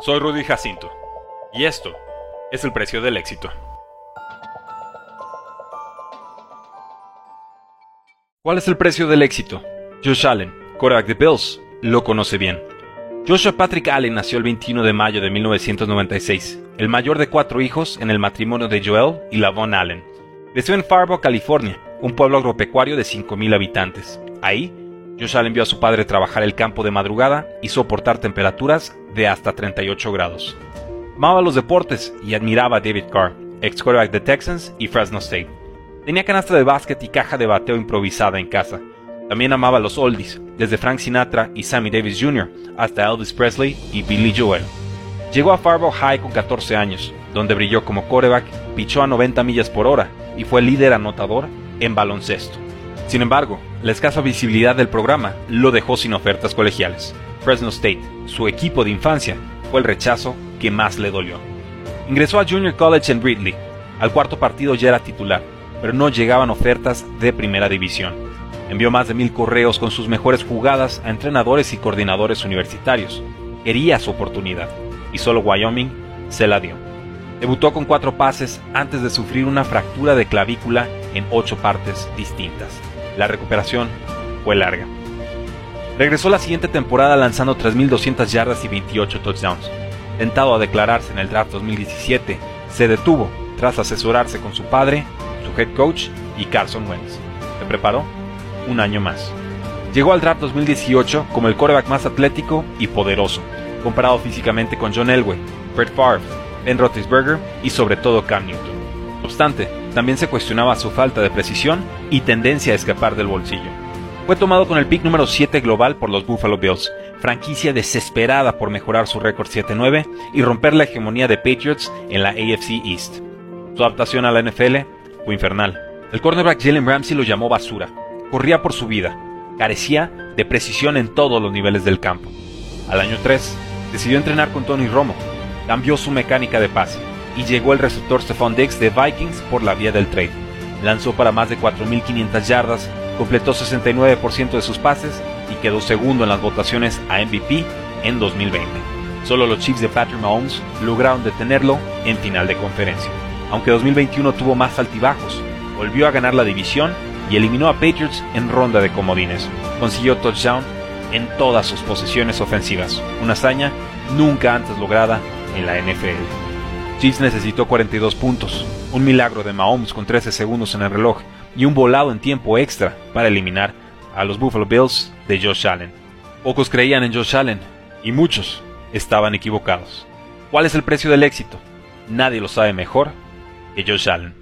Soy Rudy Jacinto y esto es el precio del éxito. ¿Cuál es el precio del éxito? Josh Allen, quarterback de Bills, lo conoce bien. Joshua Patrick Allen nació el 21 de mayo de 1996, el mayor de cuatro hijos en el matrimonio de Joel y Lavon Allen. Creció en Fargo, California, un pueblo agropecuario de 5.000 habitantes. Ahí, Josh Allen vio a su padre trabajar el campo de madrugada y soportar temperaturas de hasta 38 grados. Amaba los deportes y admiraba a David Carr, ex quarterback de Texans y Fresno State. Tenía canasta de básquet y caja de bateo improvisada en casa. También amaba los oldies, desde Frank Sinatra y Sammy Davis Jr. hasta Elvis Presley y Billy Joel. Llegó a Fargo High con 14 años, donde brilló como quarterback, pichó a 90 millas por hora y fue líder anotador en baloncesto. Sin embargo, la escasa visibilidad del programa lo dejó sin ofertas colegiales. Fresno State, su equipo de infancia, fue el rechazo que más le dolió. Ingresó a Junior College en Ridley. Al cuarto partido ya era titular, pero no llegaban ofertas de primera división. Envió más de mil correos con sus mejores jugadas a entrenadores y coordinadores universitarios. Quería su oportunidad, y solo Wyoming se la dio. Debutó con cuatro pases antes de sufrir una fractura de clavícula en ocho partes distintas. La recuperación fue larga. Regresó la siguiente temporada lanzando 3.200 yardas y 28 touchdowns. Tentado a declararse en el draft 2017, se detuvo tras asesorarse con su padre, su head coach y Carson Wentz. Se preparó un año más. Llegó al draft 2018 como el quarterback más atlético y poderoso, comparado físicamente con John Elway, Brett Favre, Ben Roethlisberger y sobre todo Cam Newton. No obstante, también se cuestionaba su falta de precisión y tendencia a escapar del bolsillo. Fue tomado con el pick número 7 global por los Buffalo Bills, franquicia desesperada por mejorar su récord 7-9 y romper la hegemonía de Patriots en la AFC East. Su adaptación a la NFL fue infernal. El cornerback Jalen Ramsey lo llamó basura. Corría por su vida. Carecía de precisión en todos los niveles del campo. Al año 3, decidió entrenar con Tony Romo. Cambió su mecánica de pase y llegó el receptor Stephon Diggs de Vikings por la vía del trade. Lanzó para más de 4.500 yardas, completó 69% de sus pases y quedó segundo en las votaciones a MVP en 2020. Solo los Chiefs de Patrick Mahomes lograron detenerlo en final de conferencia. Aunque 2021 tuvo más altibajos, volvió a ganar la división y eliminó a Patriots en ronda de comodines. Consiguió touchdown en todas sus posiciones ofensivas, una hazaña nunca antes lograda en la NFL. Chiefs necesitó 42 puntos, un milagro de Mahomes con 13 segundos en el reloj y un volado en tiempo extra para eliminar a los Buffalo Bills de Josh Allen. Pocos creían en Josh Allen y muchos estaban equivocados. ¿Cuál es el precio del éxito? Nadie lo sabe mejor que Josh Allen.